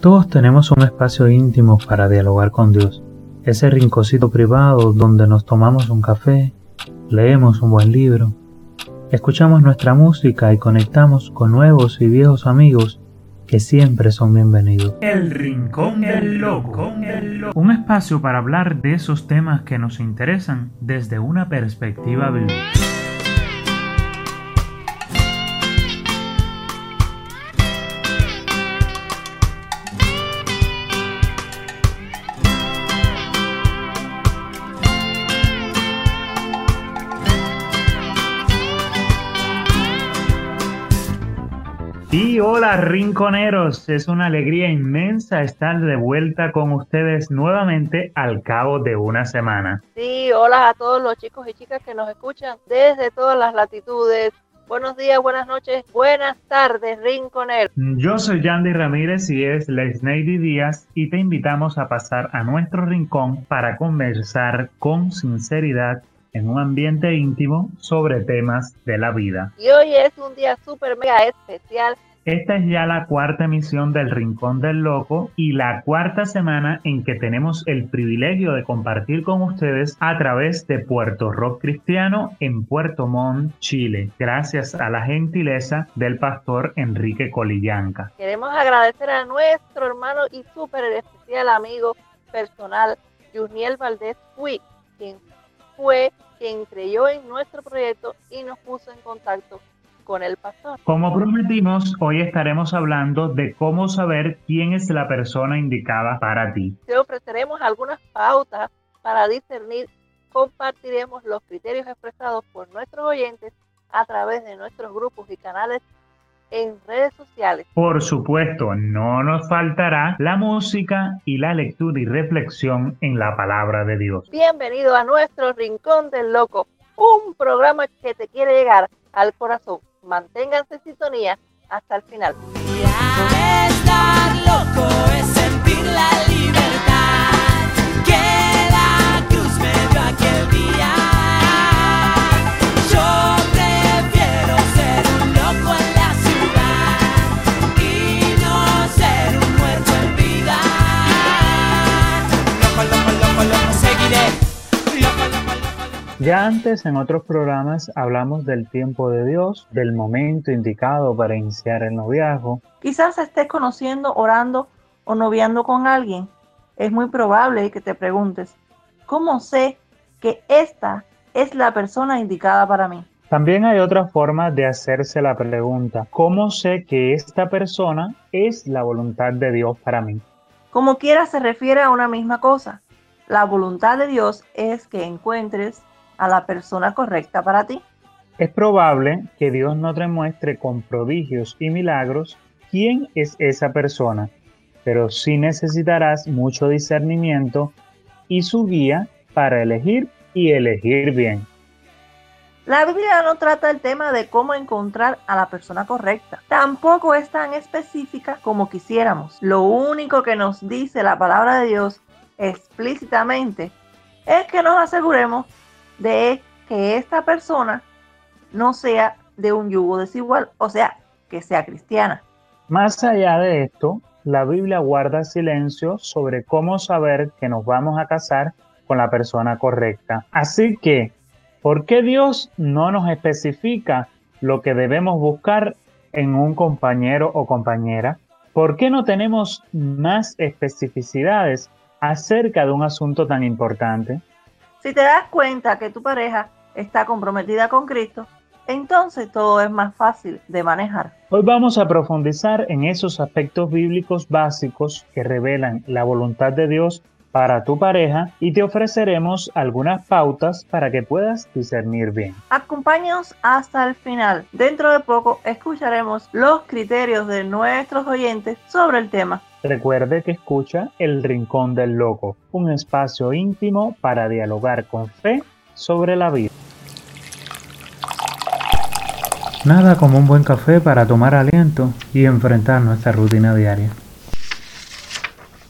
Todos tenemos un espacio íntimo para dialogar con Dios. Ese rinconcito privado donde nos tomamos un café, leemos un buen libro, escuchamos nuestra música y conectamos con nuevos y viejos amigos que siempre son bienvenidos. El Rincón del Loco. Un espacio para hablar de esos temas que nos interesan desde una perspectiva bíblica. Hola rinconeros, es una alegría inmensa estar de vuelta con ustedes nuevamente al cabo de una semana. Sí, hola a todos los chicos y chicas que nos escuchan desde todas las latitudes. Buenos días, buenas noches, buenas tardes, rinconeros. Yo soy Yandy Ramírez y es Lesneidy Díaz y te invitamos a pasar a nuestro rincón para conversar con sinceridad en un ambiente íntimo sobre temas de la vida. Y hoy es un día súper mega especial. Esta es ya la cuarta emisión del Rincón del Loco y la cuarta semana en que tenemos el privilegio de compartir con ustedes a través de Puerto Rock Cristiano en Puerto Montt, Chile, gracias a la gentileza del pastor Enrique Colillanca. Queremos agradecer a nuestro hermano y súper especial amigo personal, Juniel Valdés Fui, quien fue quien creyó en nuestro proyecto y nos puso en contacto con el pastor. Como prometimos, hoy estaremos hablando de cómo saber quién es la persona indicada para ti. Te ofreceremos algunas pautas para discernir, compartiremos los criterios expresados por nuestros oyentes a través de nuestros grupos y canales en redes sociales. Por supuesto, no nos faltará la música y la lectura y reflexión en la palabra de Dios. Bienvenido a nuestro Rincón del Loco, un programa que te quiere llegar al corazón. Manténganse en sintonía hasta el final. Ya antes en otros programas hablamos del tiempo de Dios, del momento indicado para iniciar el noviazgo. Quizás estés conociendo, orando o noviando con alguien. Es muy probable que te preguntes, ¿cómo sé que esta es la persona indicada para mí? También hay otra forma de hacerse la pregunta, ¿cómo sé que esta persona es la voluntad de Dios para mí? Como quiera se refiere a una misma cosa. La voluntad de Dios es que encuentres a la persona correcta para ti. Es probable que Dios no te muestre con prodigios y milagros quién es esa persona, pero sí necesitarás mucho discernimiento y su guía para elegir y elegir bien. La Biblia no trata el tema de cómo encontrar a la persona correcta. Tampoco es tan específica como quisiéramos. Lo único que nos dice la palabra de Dios explícitamente es que nos aseguremos de que esta persona no sea de un yugo desigual, o sea, que sea cristiana. Más allá de esto, la Biblia guarda silencio sobre cómo saber que nos vamos a casar con la persona correcta. Así que, ¿por qué Dios no nos especifica lo que debemos buscar en un compañero o compañera? ¿Por qué no tenemos más especificidades acerca de un asunto tan importante? Si te das cuenta que tu pareja está comprometida con Cristo, entonces todo es más fácil de manejar. Hoy vamos a profundizar en esos aspectos bíblicos básicos que revelan la voluntad de Dios para tu pareja y te ofreceremos algunas pautas para que puedas discernir bien. Acompáñanos hasta el final. Dentro de poco escucharemos los criterios de nuestros oyentes sobre el tema. Recuerde que escucha El Rincón del Loco, un espacio íntimo para dialogar con fe sobre la vida. Nada como un buen café para tomar aliento y enfrentar nuestra rutina diaria.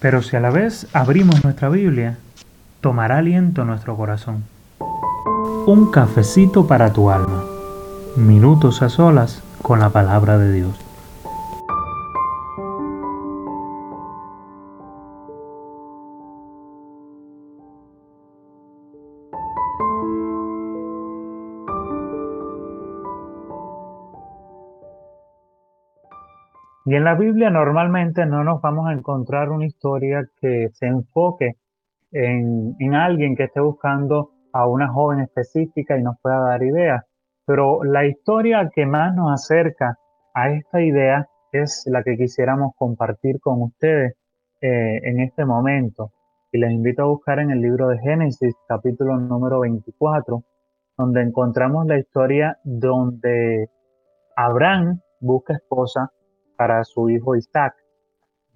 Pero si a la vez abrimos nuestra Biblia, tomará aliento nuestro corazón. Un cafecito para tu alma. Minutos a solas con la palabra de Dios. Y en la Biblia normalmente no nos vamos a encontrar una historia que se enfoque en, en alguien que esté buscando a una joven específica y nos pueda dar ideas. Pero la historia que más nos acerca a esta idea es la que quisiéramos compartir con ustedes eh, en este momento. Y les invito a buscar en el libro de Génesis, capítulo número 24, donde encontramos la historia donde Abraham busca esposa para su hijo Isaac.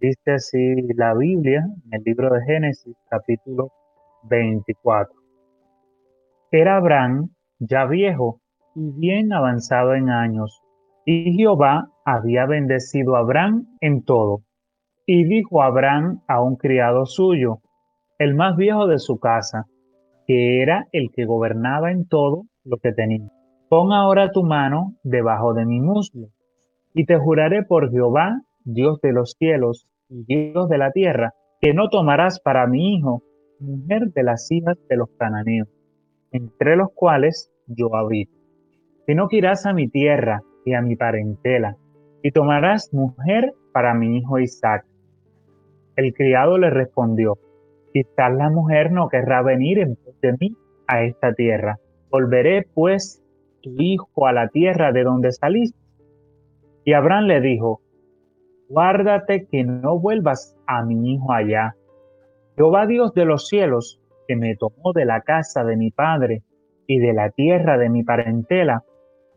Dice así la Biblia en el libro de Génesis, capítulo 24. Era Abraham ya viejo y bien avanzado en años, y Jehová había bendecido a Abraham en todo. Y dijo Abraham a un criado suyo, el más viejo de su casa, que era el que gobernaba en todo lo que tenía. Pon ahora tu mano debajo de mi muslo, y te juraré por Jehová, Dios de los cielos y Dios de la tierra, que no tomarás para mi hijo mujer de las hijas de los cananeos, entre los cuales yo habito, sino que irás a mi tierra y a mi parentela, y tomarás mujer para mi hijo Isaac. El criado le respondió, quizás la mujer no querrá venir en pos de mí a esta tierra. Volveré pues tu hijo a la tierra de donde saliste. Y Abraham le dijo, guárdate que no vuelvas a mi hijo allá. Jehová Dios de los cielos, que me tomó de la casa de mi padre y de la tierra de mi parentela,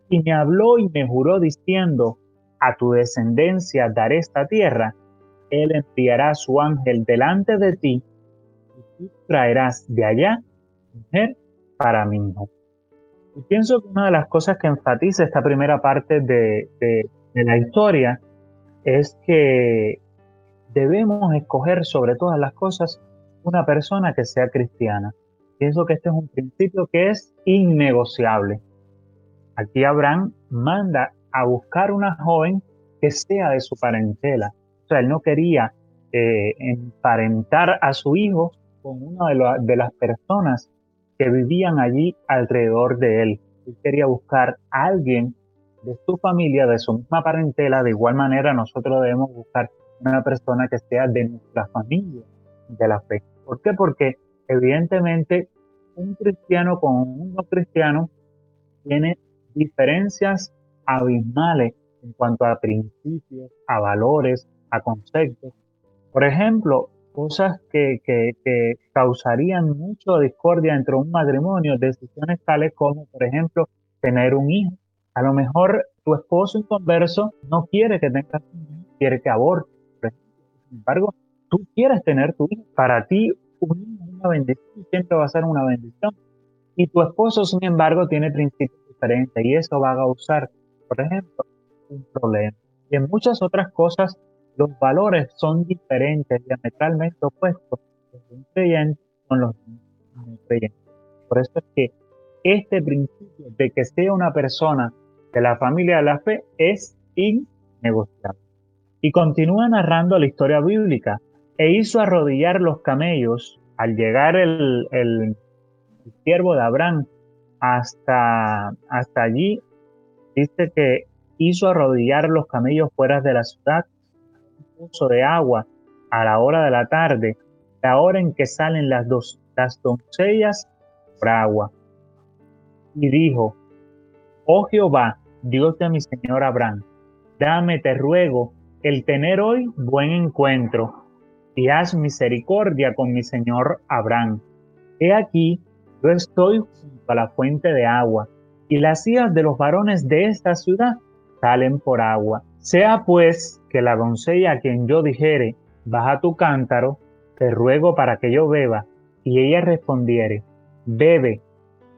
y me habló y me juró diciendo, a tu descendencia daré esta tierra, él enviará su ángel delante de ti, y tú traerás de allá mujer para mi hijo. Y pienso que una de las cosas que enfatiza esta primera parte de, de, de la historia es que debemos escoger sobre todas las cosas una persona que sea cristiana. Pienso que este es un principio que es innegociable. Aquí Abraham manda a buscar una joven que sea de su parentela. O sea, él no quería eh, emparentar a su hijo con una de, de, las personas que vivían allí alrededor de él. Él quería buscar a alguien de su familia, de su misma parentela. De igual manera, nosotros debemos buscar una persona que sea de nuestra familia de la fe. ¿Por qué? Porque evidentemente un cristiano con un no cristiano tiene diferencias abismales en cuanto a principios, a valores, a conceptos. Por ejemplo, cosas que, que, que causarían mucha discordia entre un matrimonio, decisiones tales como, por ejemplo, tener un hijo. A lo mejor tu esposo inconverso no quiere que tengas hijo, quiere que aborte. Sin embargo, tú quieres tener tu hijo. Para ti, un hijo es una bendición, siempre va a ser una bendición. Y tu esposo, sin embargo, tiene principios diferentes y eso va a causar, por ejemplo, un problema. Y en muchas otras cosas, los valores son diferentes, diametralmente opuestos. De un creyente con los de un creyente. Por eso es que este principio de que sea una persona de la familia de la fe es innegociable. Y continúa narrando la historia bíblica. E hizo arrodillar los camellos al llegar el, el, siervo de Abraham hasta, hasta allí. Dice que hizo arrodillar los camellos fuera de la ciudad, un de agua a la hora de la tarde, la hora en que salen las, dos, las doncellas por agua. Y dijo, oh Jehová, Dios de mi Señor Abraham, dame, te ruego, el tener hoy buen encuentro, y haz misericordia con mi Señor Abraham. He aquí, yo estoy junto a la fuente de agua, y las hijas de los varones de esta ciudad salen por agua. Sea pues que la doncella a quien yo dijere, baja tu cántaro, te ruego para que yo beba, y ella respondiere, bebe,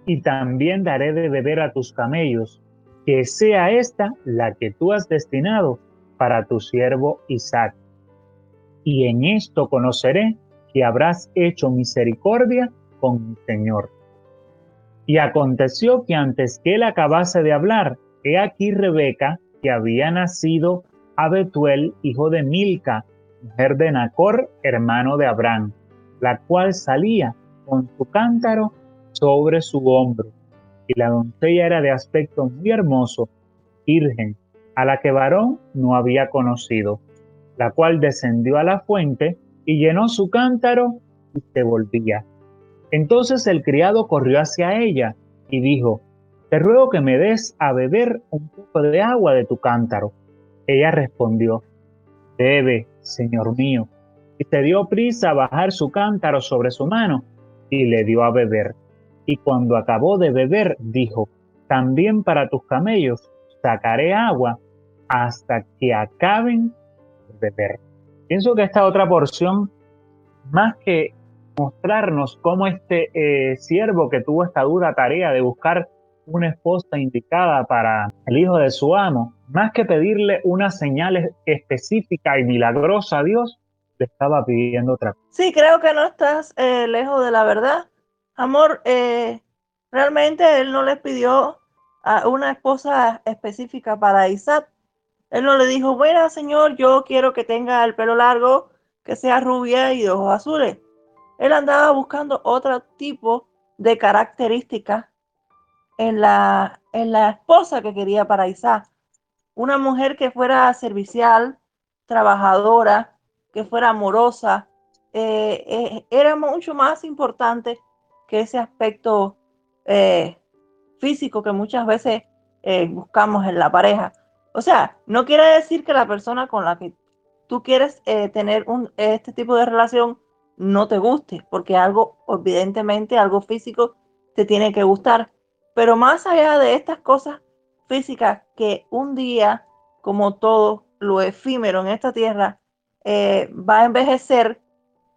y también daré de beber a tus camellos, que sea esta la que tú has destinado para tu siervo Isaac. Y en esto conoceré que habrás hecho misericordia con mi Señor. Y aconteció que antes que él acabase de hablar, he aquí Rebeca, que había nacido a Betuel, hijo de Milca, mujer de Nacor, hermano de Abraham, la cual salía con su cántaro sobre su hombro. Y la doncella era de aspecto muy hermoso, virgen. a la que varón no había conocido, la cual descendió a la fuente y llenó su cántaro y se volvía. Entonces el criado corrió hacia ella y dijo, Te ruego que me des a beber un poco de agua de tu cántaro. Ella respondió, Bebe, señor mío. Y se dio prisa a bajar su cántaro sobre su mano y le dio a beber. Y cuando acabó de beber, dijo, También para tus camellos sacaré agua hasta que acaben de beber. Pienso que esta otra porción, más que mostrarnos cómo este eh, siervo que tuvo esta dura tarea de buscar una esposa indicada para el hijo de su amo, más que pedirle una señal específica y milagrosa a Dios, le estaba pidiendo otra cosa. Sí, creo que no estás eh, lejos de la verdad. Amor, eh, realmente él no le pidió a una esposa específica para Isaac. Él no le dijo, bueno, señor, yo quiero que tenga el pelo largo, que sea rubia y de ojos azules. Él andaba buscando otro tipo de características en la, en la esposa que quería para Isaac. Una mujer que fuera servicial, trabajadora, que fuera amorosa, eh, eh, era mucho más importante que ese aspecto eh, físico que muchas veces buscamos en la pareja. O sea, no quiere decir que la persona con la que tú quieres tener un, este tipo de relación no te guste, porque algo, evidentemente, algo físico te tiene que gustar. Pero más allá de estas cosas físicas que un día, como todo lo efímero en esta tierra, eh, va a envejecer,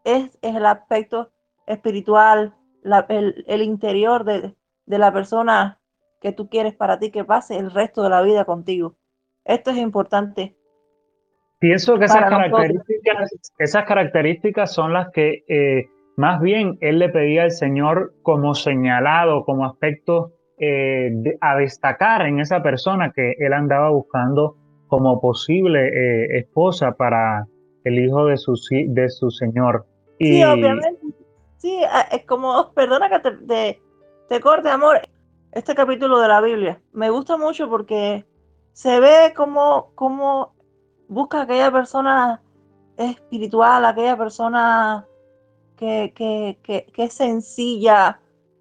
es, el aspecto espiritual, el, interior de, de la persona que tú quieres para ti que pase el resto de la vida contigo. Esto es importante Pienso que esas características, esas características son las que eh, más bien él le pedía al Señor como señalado, como aspecto eh, a destacar en esa persona que él andaba buscando como posible eh, esposa para el hijo de su, de su Señor. Sí, obviamente. Sí, es como, perdona que te, te corte, amor, este capítulo de la Biblia. Me gusta mucho porque se ve como, como busca aquella persona espiritual, aquella persona que, es sencilla,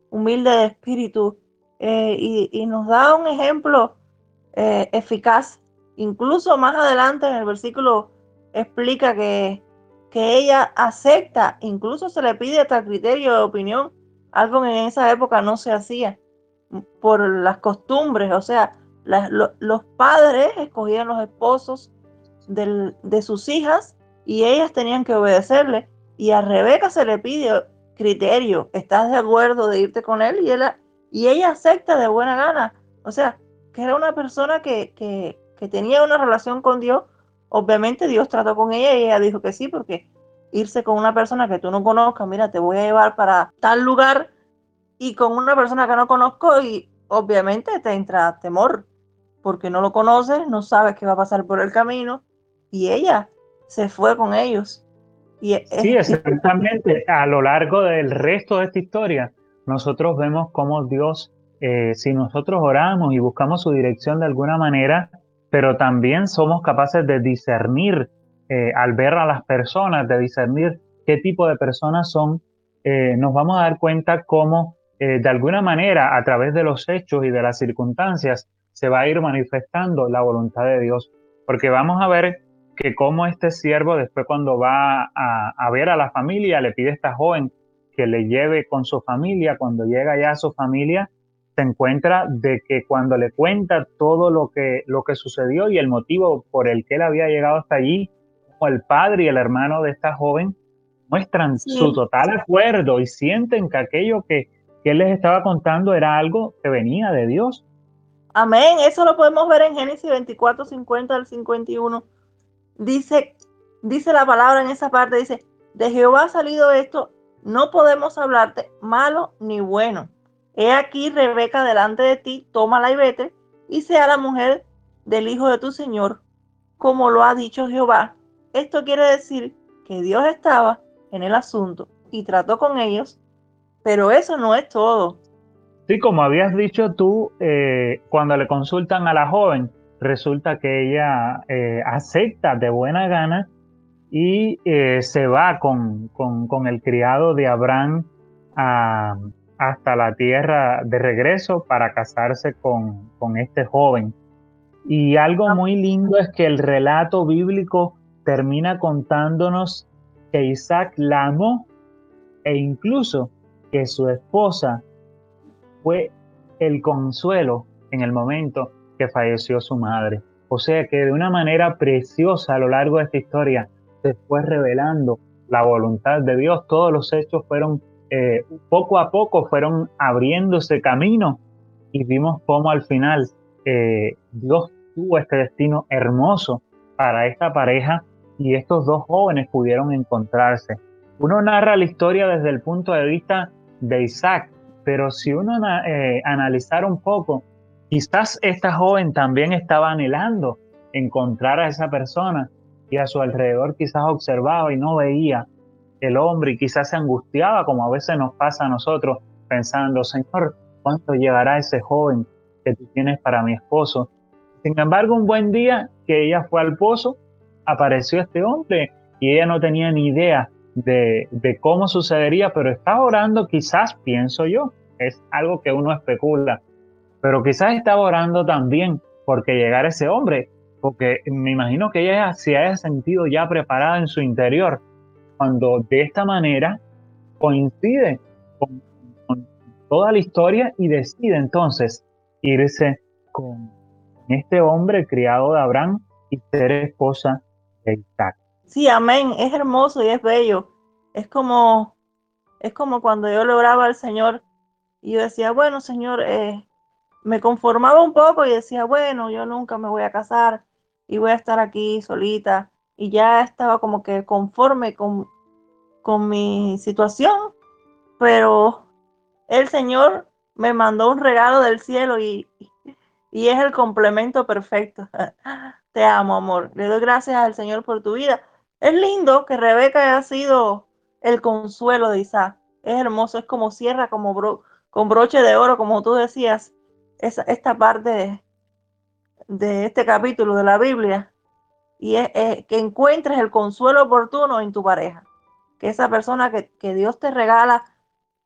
humilde de espíritu, eh, y, nos da un ejemplo eh, eficaz. Incluso más adelante en el versículo explica que, que ella acepta, incluso se le pide hasta criterio de opinión, algo que en esa época no se hacía por las costumbres, o sea, los padres escogían los esposos de sus hijas y ellas tenían que obedecerle. Y a Rebeca se le pide criterio, ¿estás de acuerdo de irte con él? Y, él, y ella acepta de buena gana. O sea, que era una persona que, que, que tenía una relación con Dios. Obviamente Dios trató con ella y ella dijo que sí, porque irse con una persona que tú no conozcas, mira, te voy a llevar para tal lugar y con una persona que no conozco y obviamente te entra temor porque no lo conoces, no sabes qué va a pasar por el camino y ella se fue con ellos. Y sí, exactamente. A lo largo del resto de esta historia, nosotros vemos cómo Dios, eh, si nosotros oramos y buscamos su dirección de alguna manera, pero también somos capaces de discernir eh, al ver a las personas, de discernir qué tipo de personas son, eh, nos vamos a dar cuenta cómo de alguna manera a través de los hechos y de las circunstancias se va a ir manifestando la voluntad de Dios. Porque vamos a ver que como este siervo después cuando va a, ver a la familia, le pide a esta joven que le lleve con su familia, cuando llega ya a su familia, se encuentra de que cuando le cuenta todo lo que, lo que sucedió y el motivo por el que él había llegado hasta allí, el padre y el hermano de esta joven muestran su total acuerdo y sienten que aquello que, que él les estaba contando era algo que venía de Dios. Amén, eso lo podemos ver en Génesis 24, 50 al 51 dice, dice la palabra en esa parte, dice, de Jehová ha salido esto, no podemos hablarte malo ni bueno. He aquí Rebeca delante de ti, tómala y vete, y sea la mujer del hijo de tu Señor, como lo ha dicho Jehová. Esto quiere decir que Dios estaba en el asunto y trató con ellos, pero eso no es todo. Sí, como habías dicho tú, eh, cuando le consultan a la joven, resulta que ella eh, acepta de buena gana y eh, se va con, con, con, el criado de Abraham a, hasta la tierra de regreso para casarse con, con este joven. Y algo muy lindo es que el relato bíblico termina contándonos que Isaac la amó e incluso que su esposa fue el consuelo en el momento que falleció su madre. O sea que de una manera preciosa a lo largo de esta historia se fue revelando la voluntad de Dios. Todos los hechos fueron, eh, poco a poco fueron abriéndose camino y vimos cómo al final eh, Dios tuvo este destino hermoso para esta pareja y estos dos jóvenes pudieron encontrarse. Uno narra la historia desde el punto de vista de Isaac, pero si uno eh, un poco, quizás esta joven también estaba anhelando encontrar a esa persona y a su alrededor quizás observaba y no veía el hombre y quizás se angustiaba como a veces nos pasa a nosotros pensando, Señor, ¿cuánto llegará ese joven que tú tienes para mi esposo? Sin embargo, un buen día que ella fue al pozo, apareció este hombre y ella no tenía ni idea de, cómo sucedería, pero estaba orando, quizás, pienso yo, es algo que uno especula, pero quizás estaba orando también porque llegara ese hombre, porque me imagino que ella se haya sentido ya preparada en su interior, cuando de esta manera coincide con, toda la historia y decide entonces irse con este hombre criado de Abraham y ser esposa de Isaac. Sí, amén. Es hermoso y es bello. Es como, es como cuando yo le al Señor y yo decía, bueno, Señor, eh, me conformaba un poco y decía, bueno, yo nunca me voy a casar y voy a estar aquí solita. Y ya estaba como que conforme con, con mi situación, pero el Señor me mandó un regalo del cielo y, y es el complemento perfecto. Te amo, amor. Le doy gracias al Señor por tu vida. Es lindo que Rebeca haya sido el consuelo de Isaac. Es hermoso, es como cierra como con broche de oro, como tú decías, esta parte de, este capítulo de la Biblia. Y es, que encuentres el consuelo oportuno en tu pareja. Que esa persona que, que Dios te regala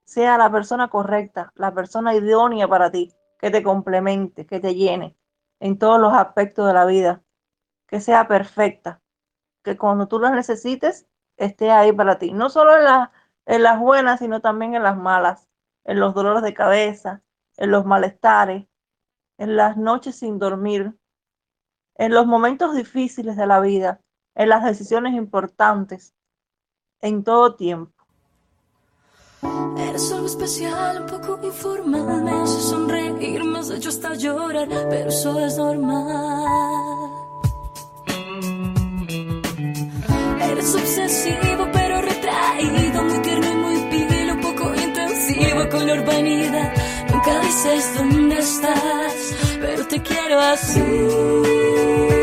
sea la persona correcta, la persona idónea para ti que te complemente, que te llene en todos los aspectos de la vida, que sea perfecta, que cuando tú la necesites esté ahí para ti, no solo en, en las buenas, sino también en las malas, en los dolores de cabeza, en los malestares, en las noches sin dormir, en los momentos difíciles de la vida, en las decisiones importantes, en todo tiempo. Eres algo especial, un poco informal. Me hace sonreír, me has hecho hasta llorar, pero eso es normal. Eres obsesivo, pero retraído, muy tierno y muy pilo, poco intensivo con la urbanidad. Nunca dices dónde estás, pero te quiero así.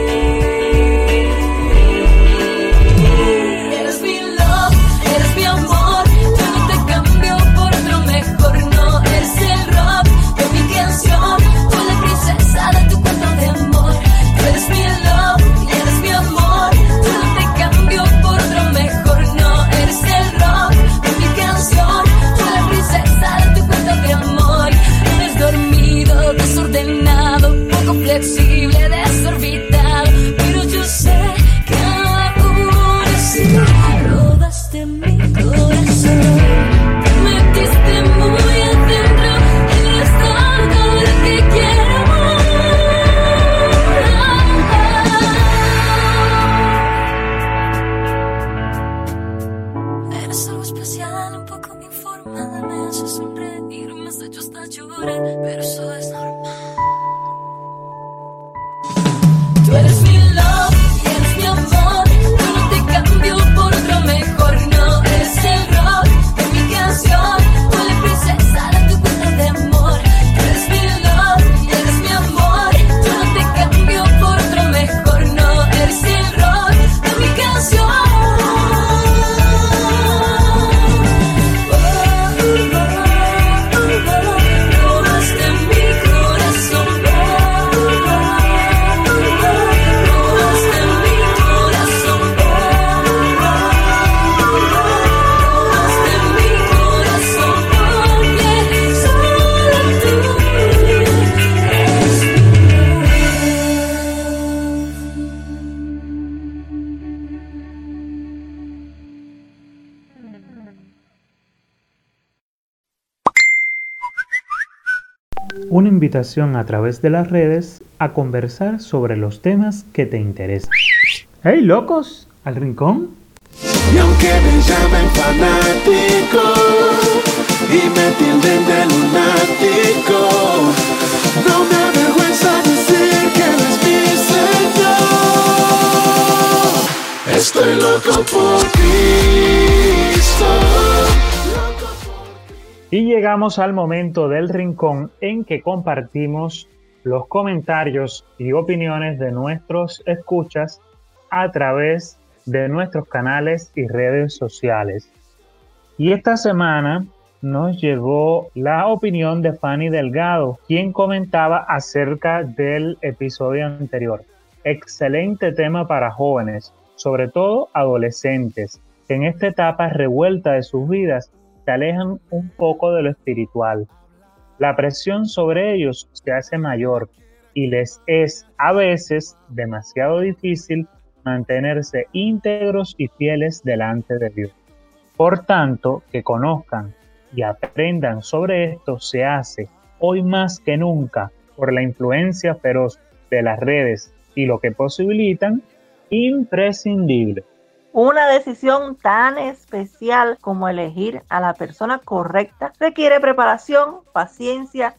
invitación a través de las redes a conversar sobre los temas que te interesan. ¡Hey, locos! ¿Al rincón? Y aunque me llamen fanático y me tilden de lunático, no me avergüenza decir que eres mi Señor. Estoy loco por Cristo. Y llegamos al momento del rincón en que compartimos los comentarios y opiniones de nuestros escuchas a través de nuestros canales y redes sociales. Y esta semana nos llegó la opinión de Fanny Delgado, quien comentaba acerca del episodio anterior. Excelente tema para jóvenes, sobre todo adolescentes, en esta etapa revuelta de sus vidas se alejan un poco de lo espiritual. La presión sobre ellos se hace mayor y les es a veces demasiado difícil mantenerse íntegros y fieles delante de Dios. Por tanto, que conozcan y aprendan sobre esto se hace hoy más que nunca por la influencia feroz de las redes y lo que posibilitan, imprescindible. Una decisión tan especial como elegir a la persona correcta requiere preparación, paciencia,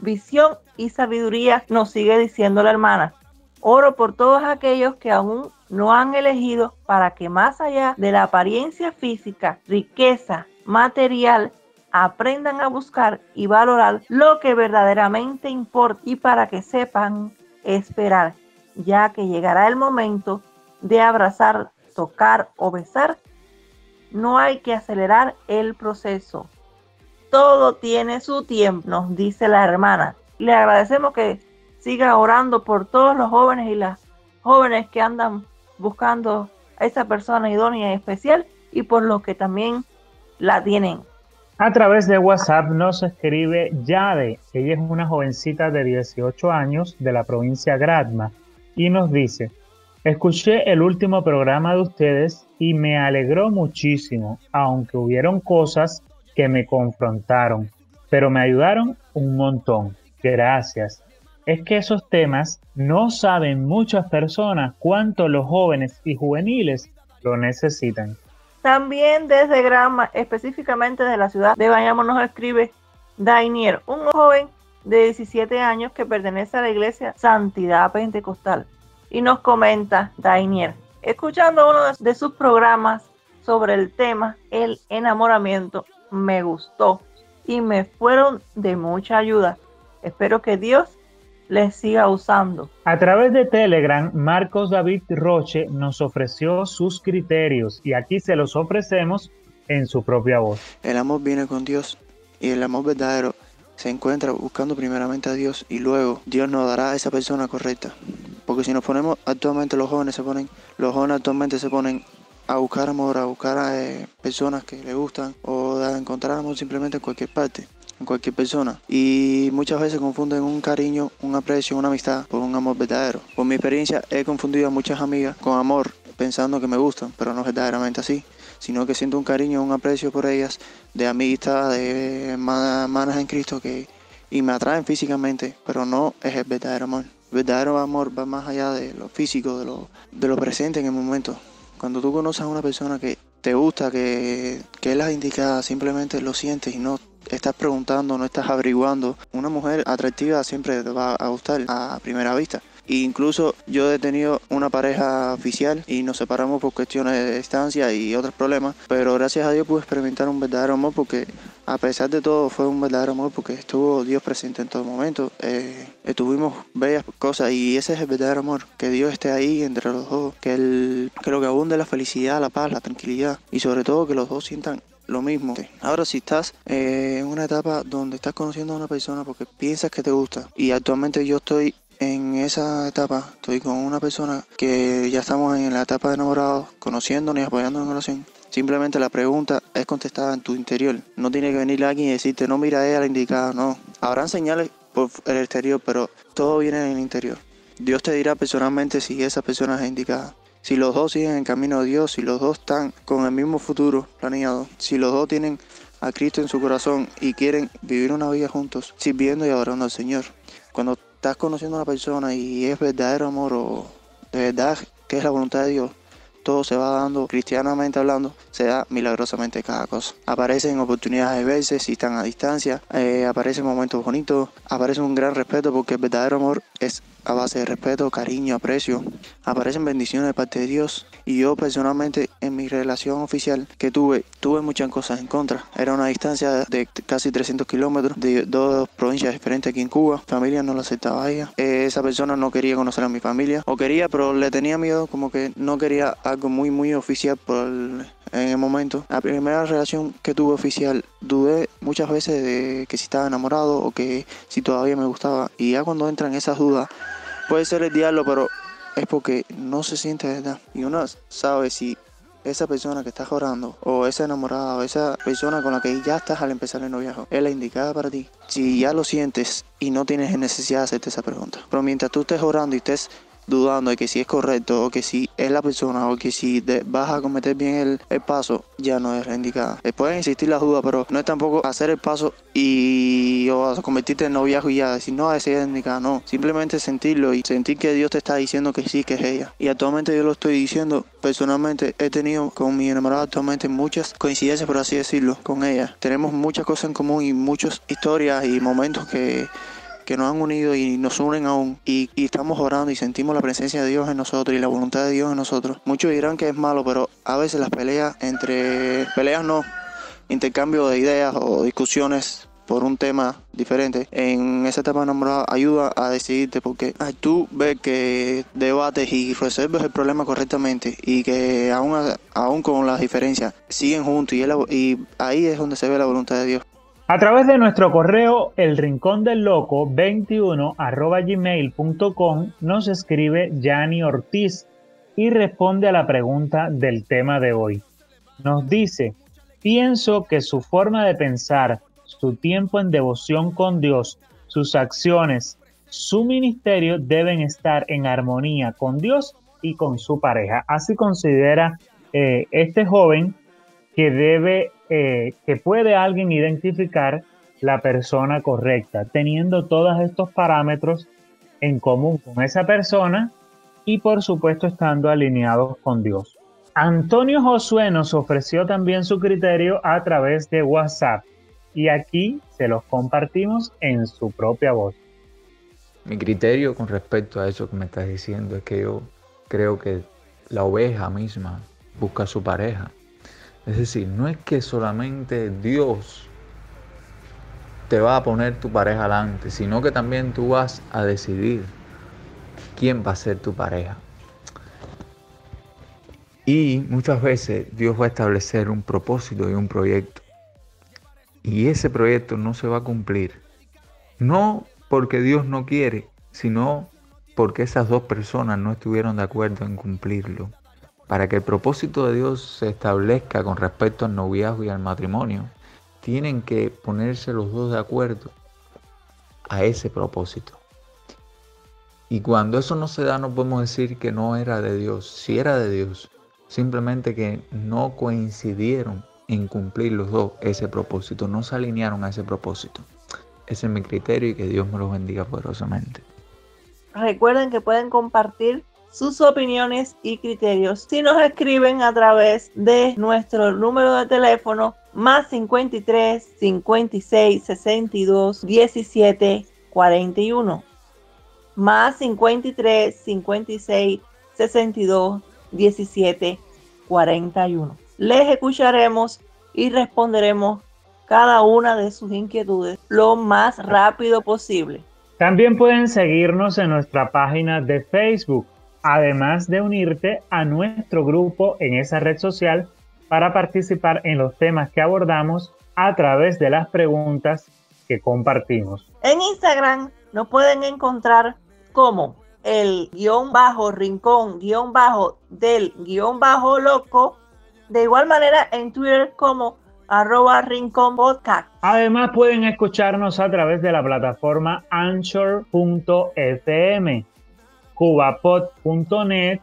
visión y sabiduría, nos sigue diciendo la hermana. Oro por todos aquellos que aún no han elegido para que más allá de la apariencia física, riqueza, material, aprendan a buscar y valorar lo que verdaderamente importa y para que sepan esperar, ya que llegará el momento de abrazar, tocar o besar. No hay que acelerar el proceso. Todo tiene su tiempo, nos dice la hermana. Le agradecemos que siga orando por todos los jóvenes y las jóvenes que andan buscando a esa persona idónea y especial y por los que también la tienen. A través de WhatsApp nos escribe Yade. Ella es una jovencita de 18 años de la provincia Gradma y nos dice, escuché el último programa de ustedes y me alegró muchísimo, aunque hubieron cosas que me confrontaron, pero me ayudaron un montón. Gracias. Es que esos temas no saben muchas personas cuánto los jóvenes y juveniles lo necesitan. También desde Granma, específicamente de la ciudad de Bayamo, nos escribe Dainier, un joven de 17 años que pertenece a la iglesia Santidad Pentecostal. Y nos comenta Dainier, escuchando uno de sus programas sobre el tema el enamoramiento, me gustó y me fueron de mucha ayuda. Espero que Dios les siga usando. A través de Telegram, Marcos David Roche nos ofreció sus criterios y aquí se los ofrecemos en su propia voz. El amor viene con Dios y el amor verdadero se encuentra buscando primeramente a Dios y luego Dios nos dará a esa persona correcta. Porque si nos ponemos actualmente los jóvenes se ponen, los jóvenes actualmente se ponen a buscar amor, a buscar a eh, personas que les gustan o a encontrar amor simplemente en cualquier parte, en cualquier persona. Y muchas veces confunden un cariño, un aprecio, una amistad por un amor verdadero. Por mi experiencia he confundido a muchas amigas con amor pensando que me gustan, pero no es verdaderamente así sino que siento un cariño, un aprecio por ellas, de amistad, de hermanas en Cristo que y me atraen físicamente, pero no es el verdadero amor. El verdadero amor va más allá de lo físico, de lo, de lo presente en el momento. Cuando tú conoces a una persona que te gusta, que, que es la indicada, simplemente lo sientes y no estás preguntando, no estás averiguando. Una mujer atractiva siempre te va a gustar a primera vista. Incluso yo he tenido una pareja oficial y nos separamos por cuestiones de distancia y otros problemas, pero gracias a Dios pude experimentar un verdadero amor porque a pesar de todo fue un verdadero amor porque estuvo Dios presente en todo momento. Eh, estuvimos bellas cosas y ese es el verdadero amor, que Dios esté ahí entre los dos, que, el, que lo que abunde la felicidad, la paz, la tranquilidad y sobre todo que los dos sientan lo mismo. Ahora si estás eh, en una etapa donde estás conociendo a una persona porque piensas que te gusta y actualmente yo estoy en esa etapa estoy con una persona que ya estamos en la etapa de enamorados, conociéndonos y apoyándonos en relación. Simplemente la pregunta es contestada en tu interior. No tiene que venir alguien y decirte, no mira a ella la indicada, no. Habrán señales por el exterior, pero todo viene en el interior. Dios te dirá personalmente si esa persona es indicada. Si los dos siguen en camino de Dios, si los dos están con el mismo futuro planeado, si los dos tienen a Cristo en su corazón y quieren vivir una vida juntos, sirviendo y adorando al Señor. Cuando estás conociendo a una persona y es verdadero amor o de verdad que es la voluntad de Dios, todo se va dando, cristianamente hablando, se da milagrosamente cada cosa. Aparecen oportunidades de verse si están a distancia, eh, aparecen momentos bonitos, aparece un gran respeto porque el verdadero amor es a base de respeto, cariño, aprecio. Aparecen bendiciones de parte de Dios. Y yo personalmente en mi relación oficial que tuve, tuve muchas cosas en contra. Era una distancia de casi 300 kilómetros de dos provincias diferentes aquí en Cuba. Familia no la aceptaba ella. esa persona no quería conocer a mi familia. O quería, pero le tenía miedo, como que no quería algo muy, muy oficial por el, en el momento. La primera relación que tuve oficial, dudé muchas veces de que si estaba enamorado o que si todavía me gustaba. Y ya cuando entran esas dudas, puede ser el diablo, pero es porque no se siente verdad. Y uno sabe si esa persona que estás orando, o esa enamorada, o esa persona con la que ya estás al empezar el noviazgo, es la indicada para ti. Si ya lo sientes y no tienes necesidad de hacerte esa pregunta. Pero mientras tú estés orando y estés dudando de que si es correcto o que si es la persona o que si vas a cometer bien el, paso, ya no es la indicada. Eh, pueden existir las dudas, pero no es tampoco hacer el paso y o convertirte en noviazgo y ya decir, no, esa es la no. Simplemente sentirlo y sentir que Dios te está diciendo que sí, que es ella. Y actualmente yo lo estoy diciendo, personalmente he tenido con mi enamorada actualmente muchas coincidencias, por así decirlo, con ella. Tenemos muchas cosas en común y muchas historias y momentos que que nos han unido y nos unen aún y, estamos orando y sentimos la presencia de Dios en nosotros y la voluntad de Dios en nosotros. Muchos dirán que es malo, pero a veces las peleas entre peleas no, intercambio de ideas o discusiones por un tema diferente en esa etapa enamorada ayuda a decidirte porque tú ves que debates y resuelves el problema correctamente y que aún, aún con las diferencias siguen juntos y ahí es donde se ve la voluntad de Dios. A través de nuestro correo el rincón del loco 21 gmail.com nos escribe Yanni Ortiz y responde a la pregunta del tema de hoy. Nos dice, pienso que su forma de pensar, su tiempo en devoción con Dios, sus acciones, su ministerio deben estar en armonía con Dios y con su pareja. Así considera eh, este joven que debe eh, que puede alguien identificar la persona correcta, teniendo todos estos parámetros en común con esa persona y por supuesto estando alineados con Dios. Antonio Josué nos ofreció también su criterio a través de WhatsApp y aquí se los compartimos en su propia voz. Mi criterio con respecto a eso que me estás diciendo es que yo creo que la oveja misma busca a su pareja es decir, no es que solamente Dios te va a poner tu pareja adelante, sino que también tú vas a decidir quién va a ser tu pareja. Y muchas veces Dios va a establecer un propósito y un proyecto. Y ese proyecto no se va a cumplir. No porque Dios no quiere, sino porque esas dos personas no estuvieron de acuerdo en cumplirlo. Para que el propósito de Dios se establezca con respecto al noviazgo y al matrimonio, tienen que ponerse los dos de acuerdo a ese propósito. Y cuando eso no se da, no podemos decir que no era de Dios. Si era de Dios, simplemente que no coincidieron en cumplir los dos ese propósito, no se alinearon a ese propósito. Ese es mi criterio y que Dios me los bendiga poderosamente. Recuerden que pueden compartir sus opiniones y criterios. Si nos escriben a través de nuestro número de teléfono más 53 56 62 17 41 más 53 56 62 17 41 les escucharemos y responderemos cada una de sus inquietudes lo más rápido posible. También pueden seguirnos en nuestra página de Facebook además de unirte a nuestro grupo en esa red social para participar en los temas que abordamos a través de las preguntas que compartimos. En Instagram nos pueden encontrar como el guion bajo rincón guion bajo del guion bajo loco. De igual manera en Twitter como arroba rincón podcast. Además pueden escucharnos a través de la plataforma anchor.fm cubapod.net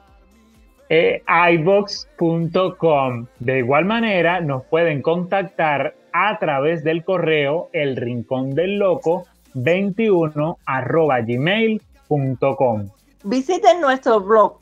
e ibox.com. De igual manera, nos pueden contactar a través del correo el rincón del loco 21 arroba gmail.com. Visiten nuestro blog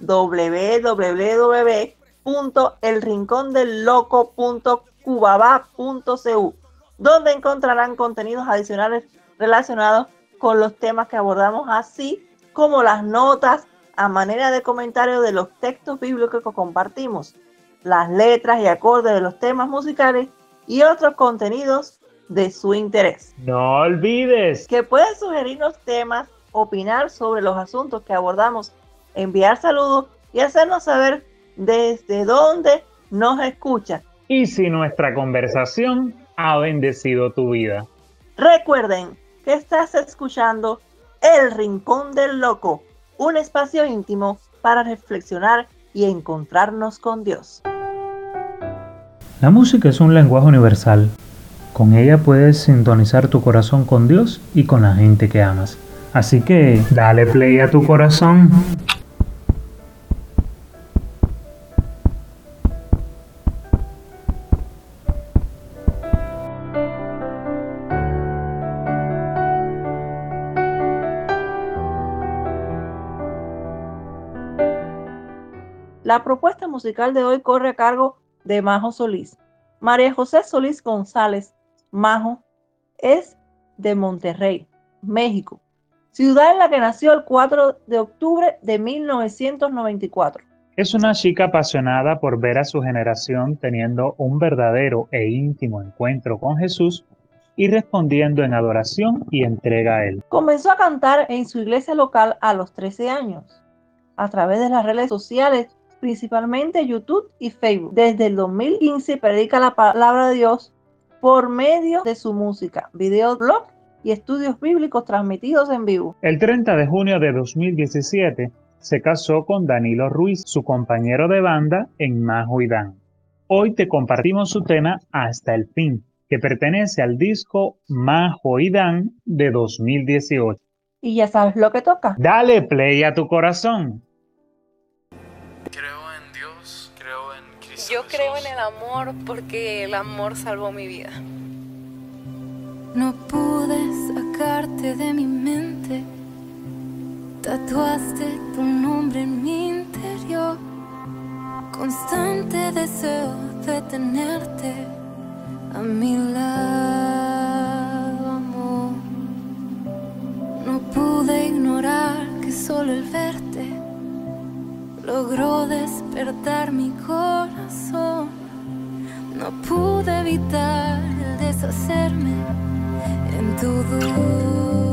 www.elrincondelloco.cubaba.cu donde encontrarán contenidos adicionales relacionados con los temas que abordamos así como las notas a manera de comentario de los textos bíblicos que compartimos, las letras y acordes de los temas musicales y otros contenidos de su interés. No olvides que puedes sugerirnos temas, opinar sobre los asuntos que abordamos, enviar saludos y hacernos saber desde dónde nos escucha. Y si nuestra conversación ha bendecido tu vida. Recuerden que estás escuchando el Rincón del Loco, un espacio íntimo para reflexionar y encontrarnos con Dios. La música es un lenguaje universal. Con ella puedes sintonizar tu corazón con Dios y con la gente que amas. Así que dale play a tu corazón. La propuesta musical de hoy corre a cargo de Majo Solís. María José Solís González, Majo, es de Monterrey, México, ciudad en la que nació el 4 de octubre de 1994. Es una chica apasionada por ver a su generación teniendo un verdadero e íntimo encuentro con Jesús y respondiendo en adoración y entrega a Él. Comenzó a cantar en su iglesia local a los 13 años. A través de las redes sociales principalmente YouTube y Facebook. Desde el 2015 predica la palabra de Dios por medio de su música, videoblog y estudios bíblicos transmitidos en vivo. El 30 de junio de 2017 se casó con Danilo Ruiz, su compañero de banda en Majo y Dan. Hoy te compartimos su tema Hasta el fin, que pertenece al disco Majo y Dan de 2018. Y ya sabes lo que toca. Dale play a tu corazón. Yo creo en el amor porque el amor salvó mi vida. No pude sacarte de mi mente. Tatuaste tu nombre en mi interior. Constante deseo de tenerte a mi lado, amor. No pude ignorar que solo el verte logró despertar mi corazón. No pude evitar deshacerme en tu dulce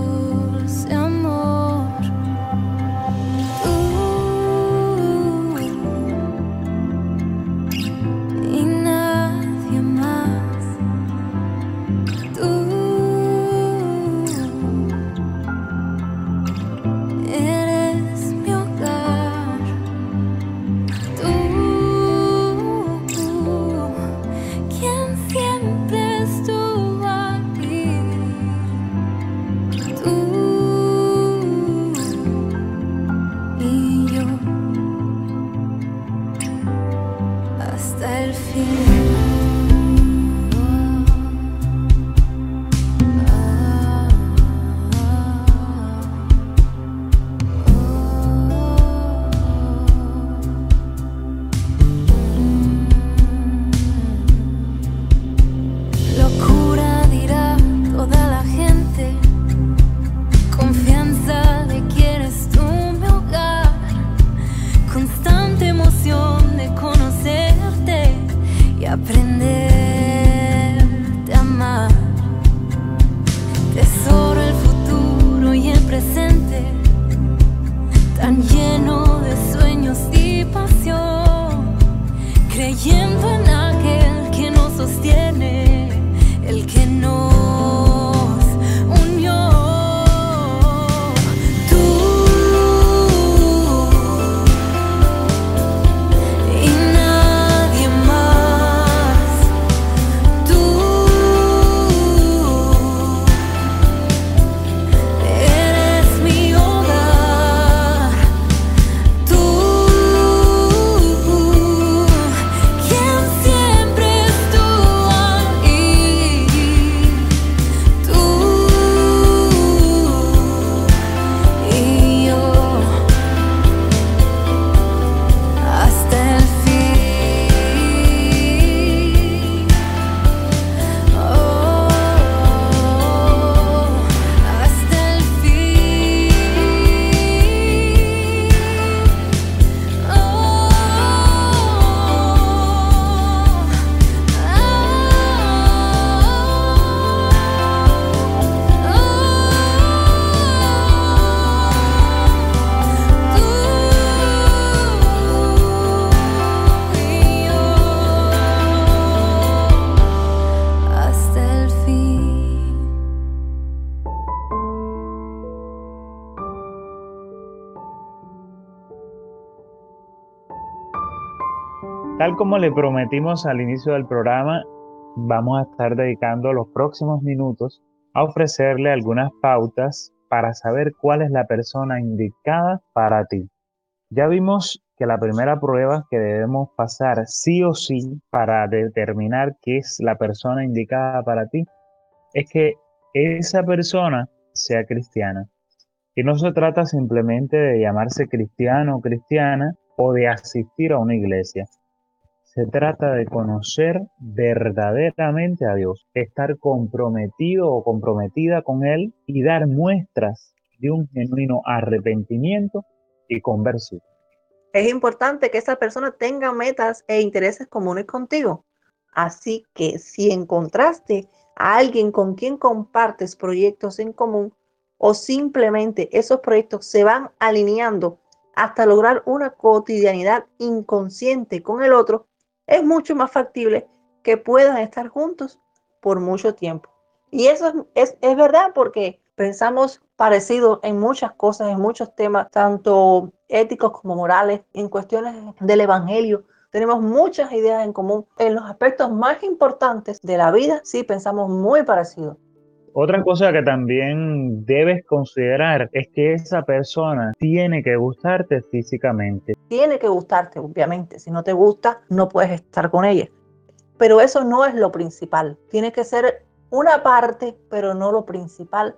Tal como le prometimos al inicio del programa, vamos a estar dedicando los próximos minutos a ofrecerle algunas pautas para saber cuál es la persona indicada para ti. Ya vimos que la primera prueba que debemos pasar sí o sí para determinar qué es la persona indicada para ti es que esa persona sea cristiana. Y no se trata simplemente de llamarse cristiano o cristiana o de asistir a una iglesia. Se trata de conocer verdaderamente a Dios, estar comprometido o comprometida con Él y dar muestras de un genuino arrepentimiento y conversión. Es importante que esa persona tenga metas e intereses comunes contigo. Así que si encontraste a alguien con quien compartes proyectos en común o simplemente esos proyectos se van alineando hasta lograr una cotidianidad inconsciente con el otro, es mucho más factible que puedan estar juntos por mucho tiempo. Y eso es, es, verdad porque pensamos parecido en muchas cosas, en muchos temas, tanto éticos como morales, en cuestiones del Evangelio. Tenemos muchas ideas en común. En los aspectos más importantes de la vida, sí pensamos muy parecido. Otra cosa que también debes considerar es que esa persona tiene que gustarte físicamente. Tiene que gustarte, obviamente. Si no te gusta, no puedes estar con ella. Pero eso no es lo principal. Tiene que ser una parte, pero no lo principal,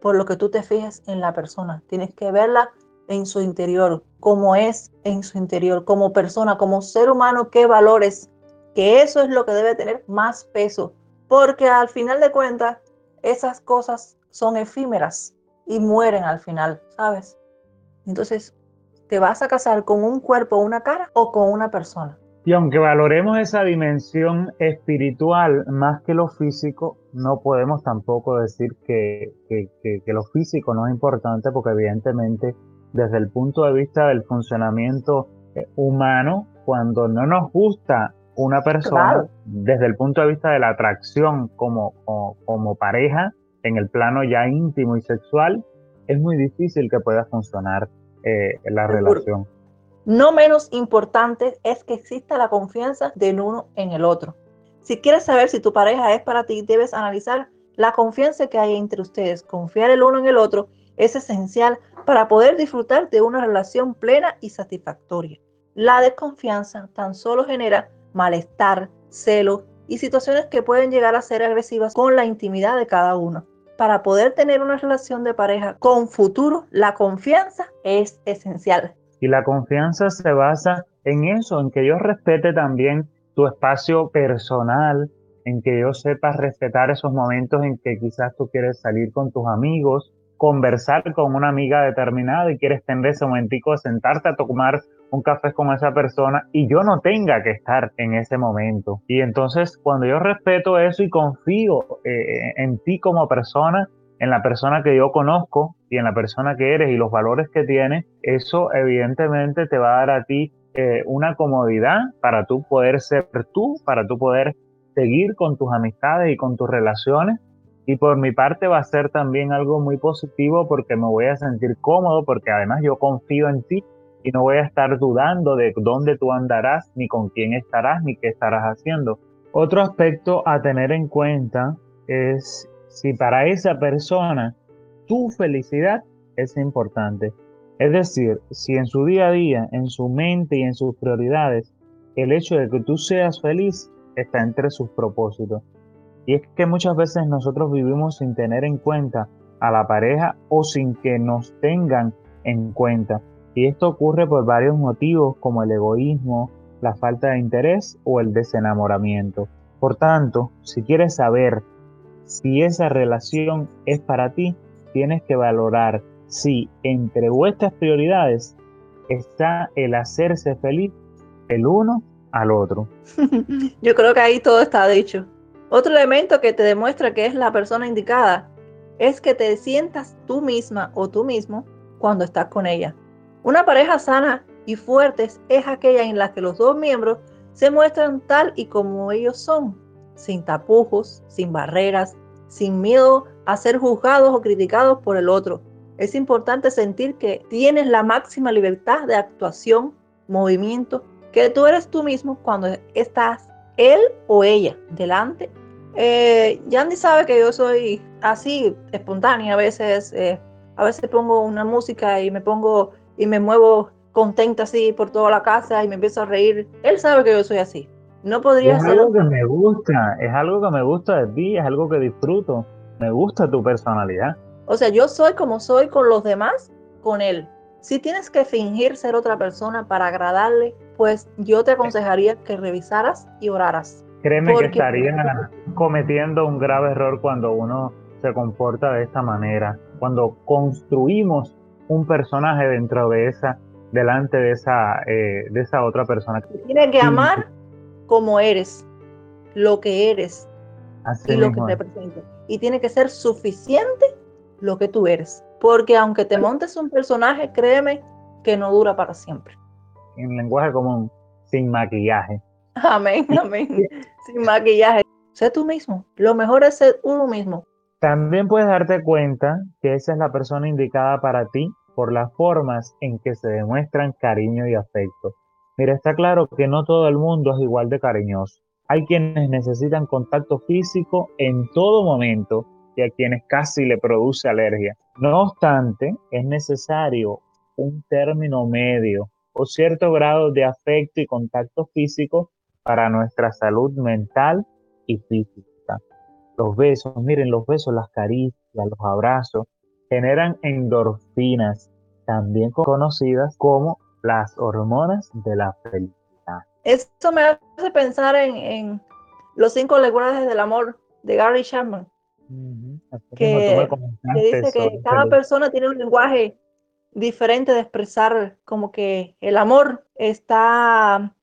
por lo que tú te fijes en la persona. Tienes que verla en su interior, cómo es en su interior, como persona, como ser humano, qué valores, que eso es lo que debe tener más peso. Porque al final de cuentas, esas cosas son efímeras y mueren al final, ¿sabes? Entonces, ¿te vas a casar con un cuerpo, una cara o con una persona? Y aunque valoremos esa dimensión espiritual más que lo físico, no podemos tampoco decir que, que, lo físico no es importante porque evidentemente desde el punto de vista del funcionamiento eh, humano, cuando no nos gusta una persona desde el punto de vista de la atracción como, como, pareja, en el plano ya íntimo y sexual, es muy difícil que pueda funcionar eh, la relación. No menos importante es que exista la confianza del uno en el otro. Si quieres saber si tu pareja es para ti, debes analizar la confianza que hay entre ustedes. Confiar el uno en el otro es esencial para poder disfrutar de una relación plena y satisfactoria. La desconfianza tan solo genera malestar, celo y situaciones que pueden llegar a ser agresivas con la intimidad de cada uno. Para poder tener una relación de pareja con futuro, la confianza es esencial. Y la confianza se basa en eso, en que yo respete también tu espacio personal, en que yo sepa respetar esos momentos en que quizás tú quieres salir con tus amigos, conversar con una amiga determinada y quieres tener ese momentico sentarte a tomar un café con esa persona y yo no tenga que estar en ese momento. Y entonces cuando yo respeto eso y confío eh, en ti como persona, en la persona que yo conozco y en la persona que eres y los valores que tienes, eso evidentemente te va a dar a ti eh, una comodidad para tú poder ser tú, para tú poder seguir con tus amistades y con tus relaciones. Y por mi parte va a ser también algo muy positivo porque me voy a sentir cómodo, porque además yo confío en ti y no voy a estar dudando de dónde tú andarás, ni con quién estarás, ni qué estarás haciendo. Otro aspecto a tener en cuenta es si para esa persona tu felicidad es importante. Es decir, si en su día a día, en su mente y en sus prioridades, el hecho de que tú seas feliz está entre sus propósitos. Y es que muchas veces nosotros vivimos sin tener en cuenta a la pareja o sin que nos tengan en cuenta. Y esto ocurre por varios motivos como el egoísmo, la falta de interés o el desenamoramiento. Por tanto, si quieres saber si esa relación es para ti, tienes que valorar si entre vuestras prioridades está el hacerse feliz el uno al otro. Yo creo que ahí todo está dicho. Otro elemento que te demuestra que es la persona indicada es que te sientas tú misma o tú mismo cuando estás con ella. Una pareja sana y fuerte es aquella en la que los dos miembros se muestran tal y como ellos son, sin tapujos, sin barreras, sin miedo a ser juzgados o criticados por el otro. Es importante sentir que tienes la máxima libertad de actuación, movimiento que tú eres tú mismo cuando estás él o ella delante. Eh, Yandy sabe que yo soy así, espontánea a veces. Eh, a veces pongo una música y me pongo y me muevo contenta así por toda la casa y me empiezo a reír. Él sabe que yo soy así. No podría ser. Es algo que me gusta, es algo que me gusta de ti, es algo que disfruto. Me gusta tu personalidad. O sea, yo soy como soy con los demás, con él. Si tienes que fingir ser otra persona para agradarle, pues yo te aconsejaría que revisaras y oraras. Créeme que estaría cometiendo un grave error cuando uno se comporta de esta manera, cuando construimos un personaje dentro de esa, delante de esa, eh, de esa otra persona. Tienes que amar como eres, lo que eres y lo que representas. Y tiene que ser suficiente lo que tú eres. Porque aunque te montes un personaje, créeme que no dura para siempre. En lenguaje común, sin maquillaje. Amén, amén. sin maquillaje. Sé tú mismo. Lo mejor es ser uno mismo. También puedes darte cuenta que esa es la persona indicada para ti por las formas en que se demuestran cariño y afecto. Mira, está claro que no todo el mundo es igual de cariñoso. Hay quienes necesitan contacto físico en todo momento y a quienes casi le produce alergia. No obstante, es necesario un término medio o cierto grado de afecto y contacto físico para nuestra salud mental y física. Los besos, miren, los besos, las caricias, los abrazos, generan endorfinas, también conocidas como las hormonas de la felicidad. Esto me hace pensar en, los cinco lenguajes del amor de Gary Chapman, que, dice que cada persona tiene un lenguaje diferente de expresar como que el amor está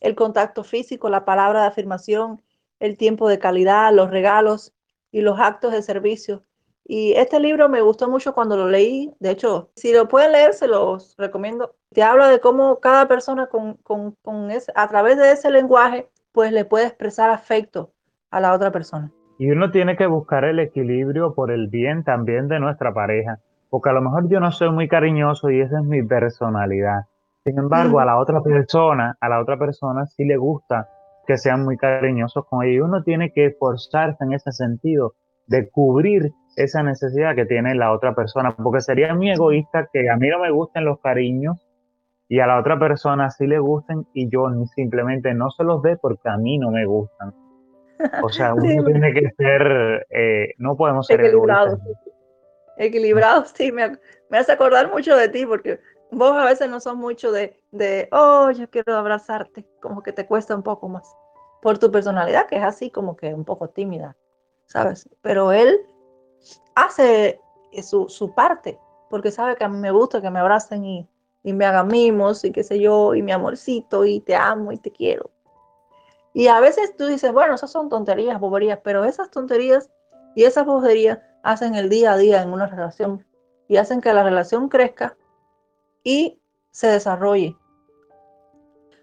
el contacto físico, la palabra de afirmación, el tiempo de calidad, los regalos y los actos de servicio. Y este libro me gustó mucho cuando lo leí. De hecho, si lo pueden leer, se los recomiendo. Te habla de cómo cada persona con, con, con a través de ese lenguaje, pues le puede expresar afecto a la otra persona. Y uno tiene que buscar el equilibrio por el bien también de nuestra pareja, porque a lo mejor yo no soy muy cariñoso y esa es mi personalidad. Sin embargo, a la otra persona, a la otra persona sí le gusta que sean muy cariñosos con ella. Y uno tiene que esforzarse en ese sentido de cubrir esa necesidad que tiene la otra persona, porque sería muy egoísta que a mí no me gusten los cariños y a la otra persona sí le gusten y yo simplemente no se los dé porque a mí no me gustan. O sea, uno tiene que ser, eh, no podemos ser equilibrados. Equilibrados, sí, me, me, hace acordar mucho de ti porque vos a veces no sos mucho de, de, oh, yo quiero abrazarte, como que te cuesta un poco más por tu personalidad, que es así como que un poco tímida, ¿sabes? Pero él hace su, su parte, porque sabe que a mí me gusta que me abracen y, y me hagan mimos y qué sé yo, y mi amorcito, y te amo y te quiero. Y a veces tú dices, bueno, esas son tonterías, boberías, pero esas tonterías y esas boberías hacen el día a día en una relación y hacen que la relación crezca y se desarrolle.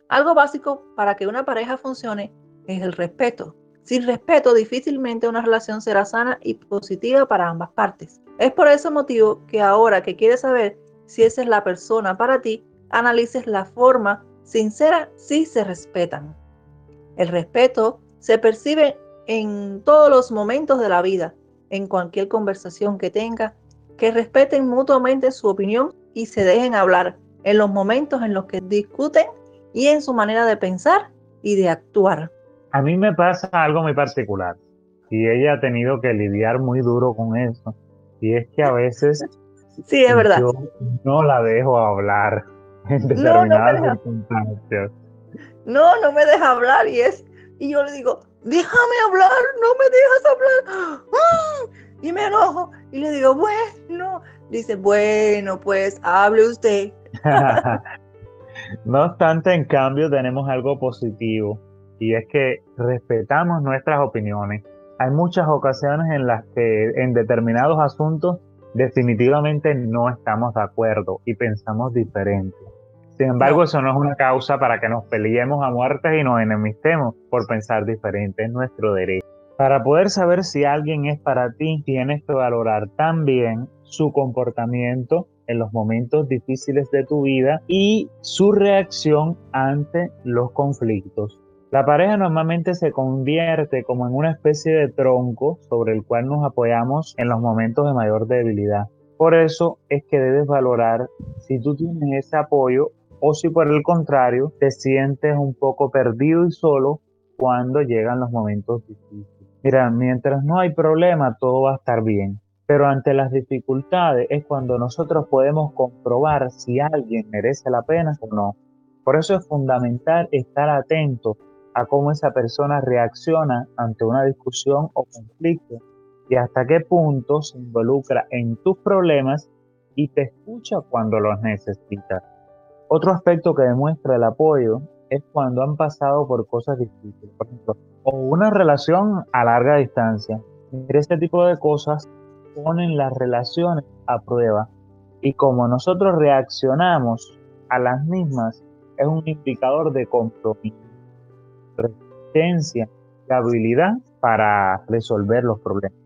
Algo básico para que una pareja funcione es el respeto. Sin respeto, difícilmente una relación será sana y positiva para ambas partes. Es por ese motivo que ahora que quieres saber si esa es la persona para ti, analices la forma sincera si se respetan. El respeto se percibe en todos los momentos de la vida, en cualquier conversación que tenga, que respeten mutuamente su opinión y se dejen hablar en los momentos en los que discuten y en su manera de pensar y de actuar. A mí me pasa algo muy particular y ella ha tenido que lidiar muy duro con eso. Y es que a veces sí, es verdad. yo no la dejo hablar en determinadas no, circunstancias. No, no me deja hablar y es y yo le digo, déjame hablar, no me dejas hablar. ¡Ah! Y me enojo y le digo, bueno, dice, bueno, pues hable usted. no obstante, en cambio, tenemos algo positivo y es que respetamos nuestras opiniones. Hay muchas ocasiones en las que en determinados asuntos definitivamente no estamos de acuerdo y pensamos diferente. Sin embargo, eso no es una causa para que nos peleemos a muertes y nos enemistemos por pensar diferente, es nuestro derecho. Para poder saber si alguien es para ti, tienes que valorar también su comportamiento en los momentos difíciles de tu vida y su reacción ante los conflictos. La pareja normalmente se convierte como en una especie de tronco sobre el cual nos apoyamos en los momentos de mayor debilidad. Por eso es que debes valorar si tú tienes ese apoyo o si por el contrario te sientes un poco perdido y solo cuando llegan los momentos difíciles. Mira, mientras no hay problema, todo va a estar bien. Pero ante las dificultades es cuando nosotros podemos comprobar si alguien merece la pena o no. Por eso es fundamental estar atento a cómo esa persona reacciona ante una discusión o conflicto y hasta qué punto se involucra en tus problemas y te escucha cuando los necesitas. Otro aspecto que demuestra el apoyo es cuando han pasado por cosas difíciles, por ejemplo, o una relación a larga distancia. Este tipo de cosas ponen las relaciones a prueba y como nosotros reaccionamos a las mismas es un indicador de compromiso, resistencia y habilidad para resolver los problemas.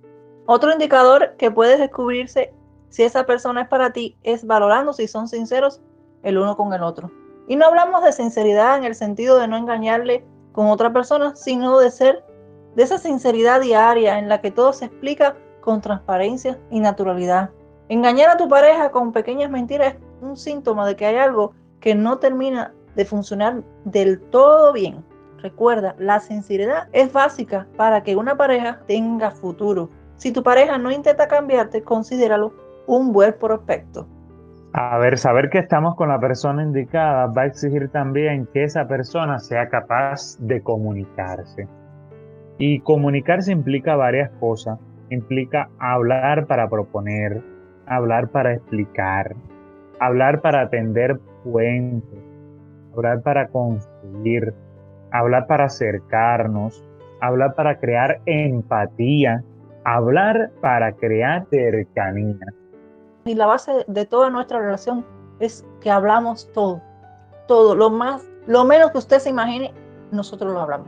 Otro indicador que puedes descubrirse si esa persona es para ti es valorando si son sinceros el uno con el otro. Y no hablamos de sinceridad en el sentido de no engañarle con otra persona, sino de ser de esa sinceridad diaria en la que todo se explica con transparencia y naturalidad. Engañar a tu pareja con pequeñas mentiras es un síntoma de que hay algo que no termina de funcionar del todo bien. Recuerda, la sinceridad es básica para que una pareja tenga futuro. Si tu pareja no intenta cambiarte, considéralo un buen prospecto. A ver, saber que estamos con la persona indicada va a exigir también que esa persona sea capaz de comunicarse. Y comunicarse implica varias cosas implica hablar para proponer, hablar para explicar, hablar para atender puentes, hablar para construir, hablar para acercarnos, hablar para crear empatía, hablar para crear cercanía. Y la base de toda nuestra relación es que hablamos todo, todo, lo más, lo menos que usted se imagine, nosotros lo hablamos.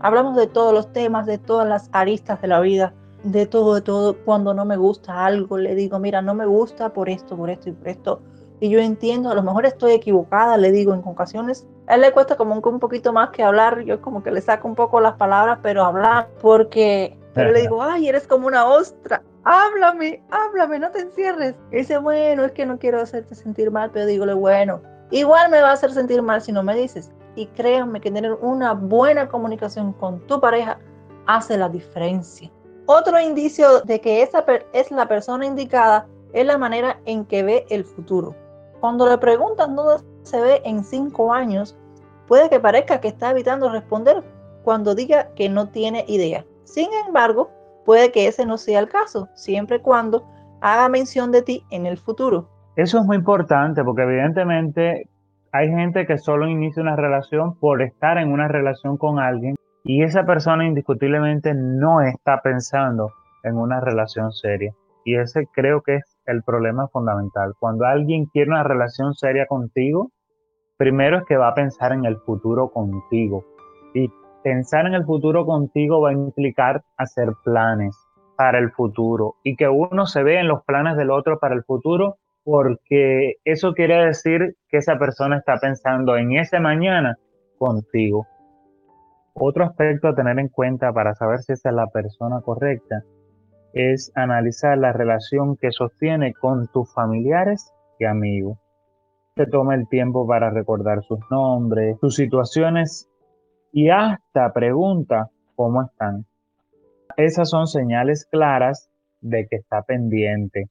Hablamos de todos los temas, de todas las aristas de la vida, de todo, de todo. Cuando no me gusta algo, le digo, mira, no me gusta por esto, por esto y por esto. Y yo entiendo, a lo mejor estoy equivocada, le digo en ocasiones. A él le cuesta como un, poquito más que hablar, yo como que le saco un poco las palabras, pero hablar, porque, pero le digo, ay, eres como una ostra, háblame, háblame, no te encierres. Y dice, bueno, es que no quiero hacerte sentir mal, pero dígole, bueno, igual me va a hacer sentir mal si no me dices. Y créanme que tener una buena comunicación con tu pareja hace la diferencia. Otro indicio de que esa es la persona indicada es la manera en que ve el futuro. Cuando le preguntan dónde se ve en cinco años, puede que parezca que está evitando responder cuando diga que no tiene idea. Sin embargo, puede que ese no sea el caso, siempre y cuando haga mención de ti en el futuro. Eso es muy importante porque evidentemente hay gente que solo inicia una relación por estar en una relación con alguien y esa persona indiscutiblemente no está pensando en una relación seria. Y ese creo que es el problema fundamental. Cuando alguien quiere una relación seria contigo, primero es que va a pensar en el futuro contigo. Pensar en el futuro contigo va a implicar hacer planes para el futuro y que uno se ve en los planes del otro para el futuro porque eso quiere decir que esa persona está pensando en ese mañana contigo. Otro aspecto a tener en cuenta para saber si esa es la persona correcta es analizar la relación que sostiene con tus familiares y amigos. Se toma el tiempo para recordar sus nombres, sus situaciones y hasta pregunta cómo están. Esas son señales claras de que está pendiente.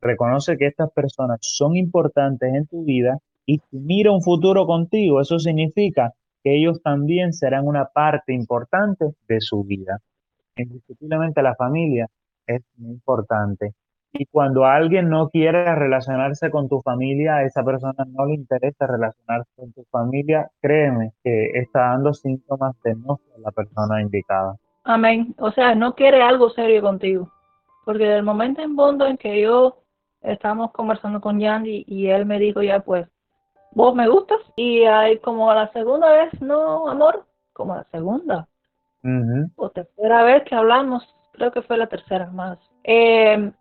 Reconoce que estas personas son importantes en tu vida y mira un futuro contigo. Eso significa ellos también serán una parte importante de su vida. Indiscutiblemente la familia es muy importante. Y cuando alguien no quiere relacionarse con tu familia, a esa persona no le interesa relacionarse con tu familia, créeme que está dando síntomas de no ser la persona indicada. Amén. O sea, no quiere algo serio contigo. Porque del momento en fondo en que yo estamos conversando con Yandy y él me dijo ya pues vos me gustas y hay como la segunda vez, no, amor, como la segunda o tercera vez que hablamos, creo que fue la tercera más. Em,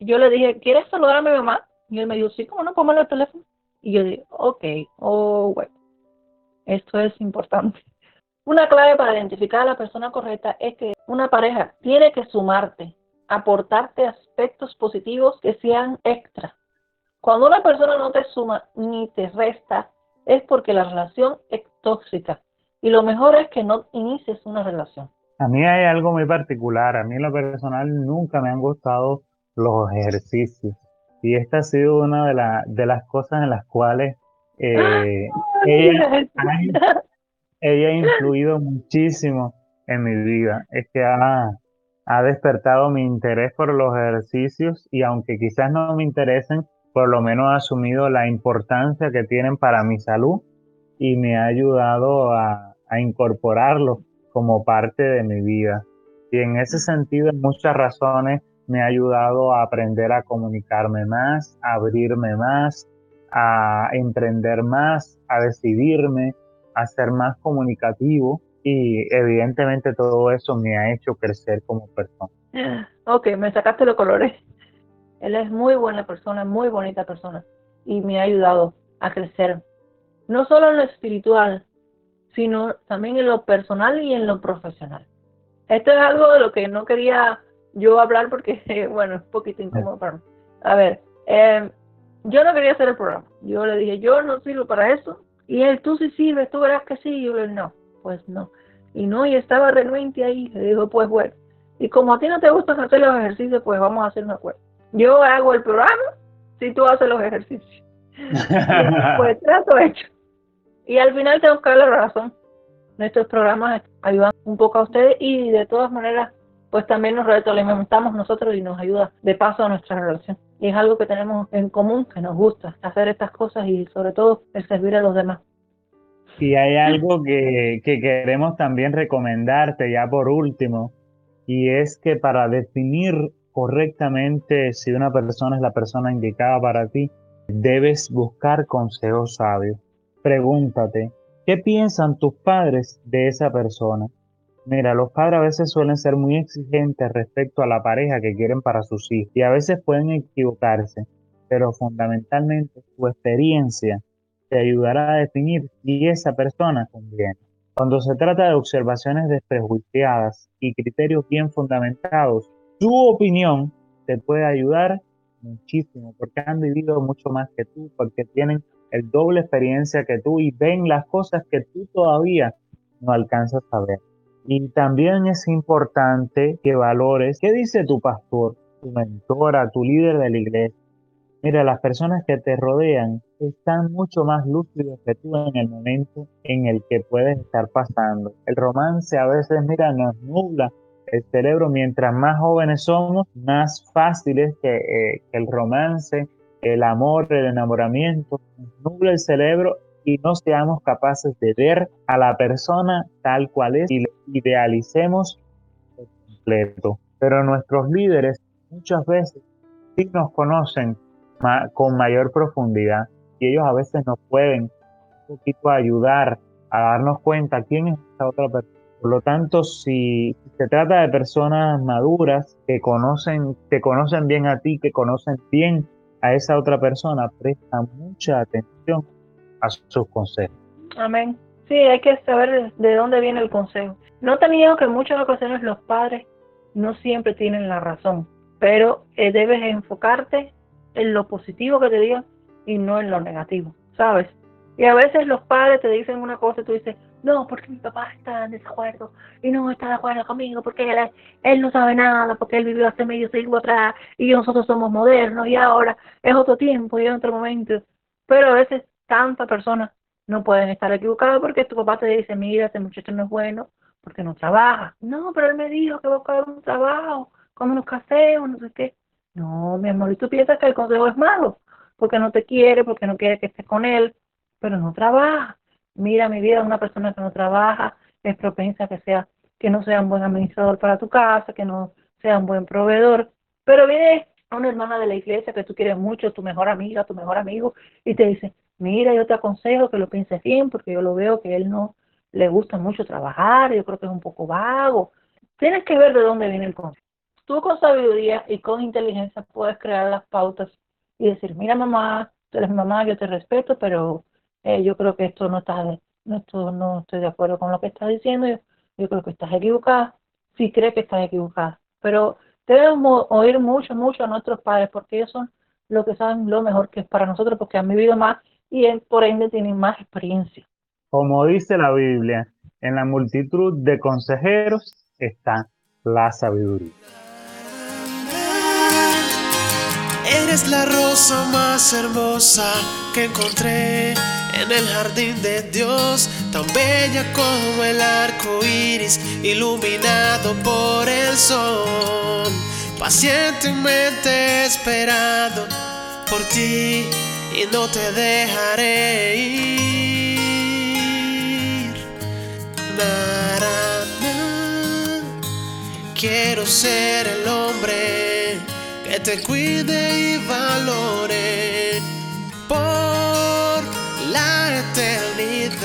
yo le dije, ¿quieres saludar a mi mamá? Y él me dijo, sí, ¿cómo no? Póngale el teléfono. Y yo digo, ok, oh, bueno, esto es importante. Una clave para identificar a la persona correcta es que una pareja tiene que sumarte, aportarte aspectos positivos que sean extra. Cuando una persona no te suma ni te resta, es porque la relación es tóxica. Y lo mejor es que no inicies una relación. A mí hay algo muy particular. A mí en lo personal nunca me han gustado los ejercicios. Y esta ha sido una de, de las cosas en las cuales eh, ella, ella ha influido muchísimo en mi vida. Es que ha, ha despertado mi interés por los ejercicios y aunque quizás no me interesen, por lo menos ha asumido la importancia que tienen para mi salud y me ha ayudado a, a incorporarlo como parte de mi vida. Y en ese sentido, en muchas razones, me ha ayudado a aprender a comunicarme más, a abrirme más, a emprender más, a decidirme, a ser más comunicativo y evidentemente todo eso me ha hecho crecer como persona. Ok, me sacaste los colores. Él es muy buena persona, muy bonita persona y me ha ayudado a crecer, no solo en lo espiritual, sino también en lo personal y en lo profesional. Esto es algo de lo que no quería yo hablar porque, bueno, es un poquito incómodo para mí. A ver, eh, yo no quería hacer el programa. Yo le dije, yo no sirvo para eso. Y él, tú sí sirves, tú verás que sí. Y yo le dije, no, pues no. Y no, y estaba renuente ahí. Le dijo, pues bueno. Y como a ti no te gusta hacer los ejercicios, pues vamos a hacer un acuerdo. Yo hago el programa si tú haces los ejercicios. pues trato hecho. Y al final tengo que dar la razón. Nuestros programas ayudan un poco a ustedes y de todas maneras, pues también nos retroalimentamos nosotros y nos ayuda de paso a nuestra relación y es algo que tenemos en común, que nos gusta hacer estas cosas y sobre todo el servir a los demás. Y hay algo que, que queremos también recomendarte ya por último, y es que para definir correctamente si una persona es la persona indicada para ti, debes buscar consejos sabios. Pregúntate, ¿qué piensan tus padres de esa persona? Mira, los padres a veces suelen ser muy exigentes respecto a la pareja que quieren para sus hijos y a veces pueden equivocarse, pero fundamentalmente su experiencia te ayudará a definir si esa persona conviene. Cuando se trata de observaciones desprejuiciadas y criterios bien fundamentados, su opinión te puede ayudar muchísimo porque han vivido mucho más que tú, porque tienen el doble experiencia que tú y ven las cosas que tú todavía no alcanzas a ver. Y también es importante que valores qué dice tu pastor, tu mentora, tu líder de la iglesia. Mira, las personas que te rodean están mucho más lúcidos que tú en el momento en el que puedes estar pasando. El romance a veces, mira, nos nubla el cerebro. Mientras más jóvenes somos, más fácil es que, eh, el romance, el amor, el enamoramiento, nos nubla el cerebro y no seamos capaces de ver a la persona tal cual es y idealicemos completo. Pero nuestros líderes muchas veces sí nos conocen con mayor profundidad y ellos a veces nos pueden un poquito ayudar a darnos cuenta quién es esta otra persona. Por lo tanto, si se trata de personas maduras que conocen, que conocen bien a ti, que conocen bien a esa otra persona, presta mucha atención a sus consejos. Amén. Sí, hay que saber de dónde viene el consejo. No te niego que en muchas ocasiones los padres no siempre tienen la razón, pero eh, debes enfocarte en lo positivo que te digan y no en lo negativo, ¿sabes? Y a veces los padres te dicen una cosa y tú dices, no, porque mi papá está en desacuerdo y no está de acuerdo conmigo porque él, él no sabe nada, porque él vivió hace medio siglo atrás y nosotros somos modernos y ahora es otro tiempo y es otro momento. Pero a veces tantas personas no pueden estar equivocadas porque tu papá te dice, mira, este muchacho no es bueno porque no trabaja. No, pero él me dijo que va a buscar un trabajo cuando nos casemos, no sé qué. No, mi amor, y tú piensas que el consejo es malo porque no te quiere, porque no quiere que estés con él, pero no trabaja. Mira, mi vida, una persona que no trabaja es propensa a que sea que no sea un buen administrador para tu casa, que no sea un buen proveedor. Pero viene una hermana de la iglesia que tú quieres mucho, tu mejor amiga, tu mejor amigo, y te dice, mira, yo te aconsejo que lo pienses bien, porque yo lo veo que él no le gusta mucho trabajar, yo creo que es un poco vago. Tienes que ver de dónde viene el consejo. Tú con sabiduría y con inteligencia puedes crear las pautas y decir, mira mamá, tú eres mi mamá, yo te respeto, pero eh, yo creo que esto no está, no, esto no estoy de acuerdo con lo que estás diciendo, yo, yo creo que estás equivocada, si crees que estás equivocada. Pero debemos oír mucho, mucho a nuestros padres, porque ellos son los que saben lo mejor que es para nosotros, porque han vivido más y por ende tienen más experiencia. Como dice la Biblia, en la multitud de consejeros está la sabiduría. Eres la rosa más hermosa que encontré en el jardín de Dios, tan bella como el arco iris, iluminado por el sol. Pacientemente esperado por ti y no te dejaré ir. Quiero ser el hombre que te cuide y valore por la eternidad.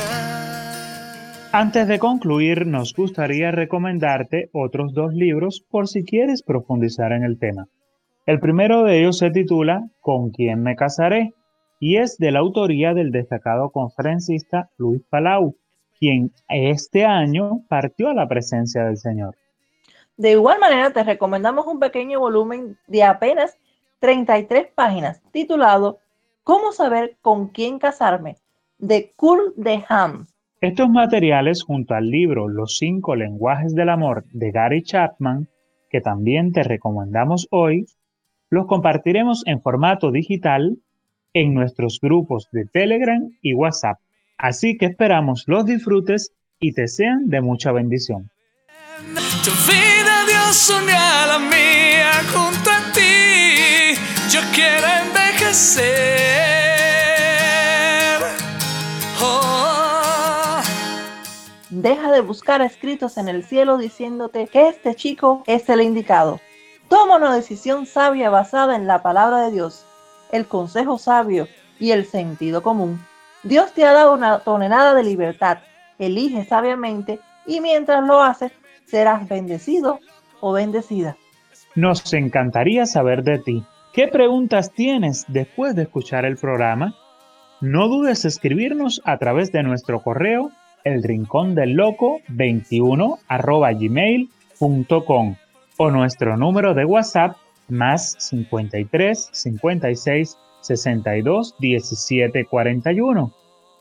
Antes de concluir, nos gustaría recomendarte otros dos libros por si quieres profundizar en el tema. El primero de ellos se titula ¿Con quién me casaré? Y es de la autoría del destacado conferencista Luis Palau, quien este año partió a la presencia del Señor. De igual manera, te recomendamos un pequeño volumen de apenas 33 páginas titulado ¿Cómo saber con quién casarme? de Kurt de Ham. Estos materiales, junto al libro Los cinco lenguajes del amor de Gary Chapman, que también te recomendamos hoy, los compartiremos en formato digital en nuestros grupos de Telegram y WhatsApp. Así que esperamos los disfrutes y te sean de mucha bendición. Tu vida, Dios, a la mía junto a ti. Yo quiero envejecer. Oh. Deja de buscar escritos en el cielo diciéndote que este chico es el indicado. Toma una decisión sabia basada en la palabra de Dios el consejo sabio y el sentido común. Dios te ha dado una tonelada de libertad. Elige sabiamente y mientras lo haces, serás bendecido o bendecida. Nos encantaría saber de ti. ¿Qué preguntas tienes después de escuchar el programa? No dudes escribirnos a través de nuestro correo el rincón del loco 21 gmail.com o nuestro número de WhatsApp más 53 56 62 17 41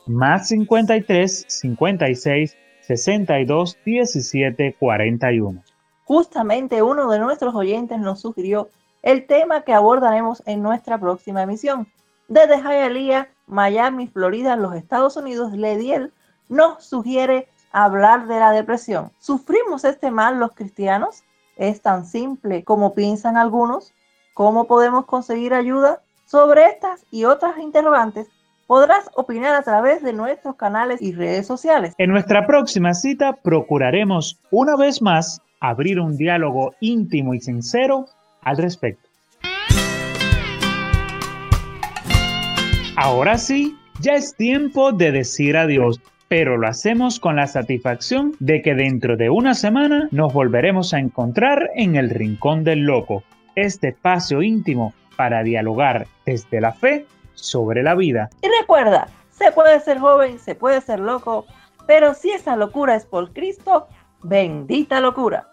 más 53 56 62 17 41. Justamente uno de nuestros oyentes nos sugirió el tema que abordaremos en nuestra próxima emisión. Desde Hialeah, Miami, Florida, los Estados Unidos, Lediel nos sugiere hablar de la depresión. ¿Sufrimos este mal los cristianos? Es tan simple como piensan algunos. ¿Cómo podemos conseguir ayuda? Sobre estas y otras interrogantes podrás opinar a través de nuestros canales y redes sociales. En nuestra próxima cita procuraremos una vez más abrir un diálogo íntimo y sincero al respecto. Ahora sí, ya es tiempo de decir adiós pero lo hacemos con la satisfacción de que dentro de una semana nos volveremos a encontrar en el Rincón del Loco, este espacio íntimo para dialogar desde la fe sobre la vida. Y recuerda, se puede ser joven, se puede ser loco, pero si esa locura es por Cristo, bendita locura.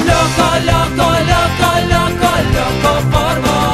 Loco, loco, loco, loco, loco por vos.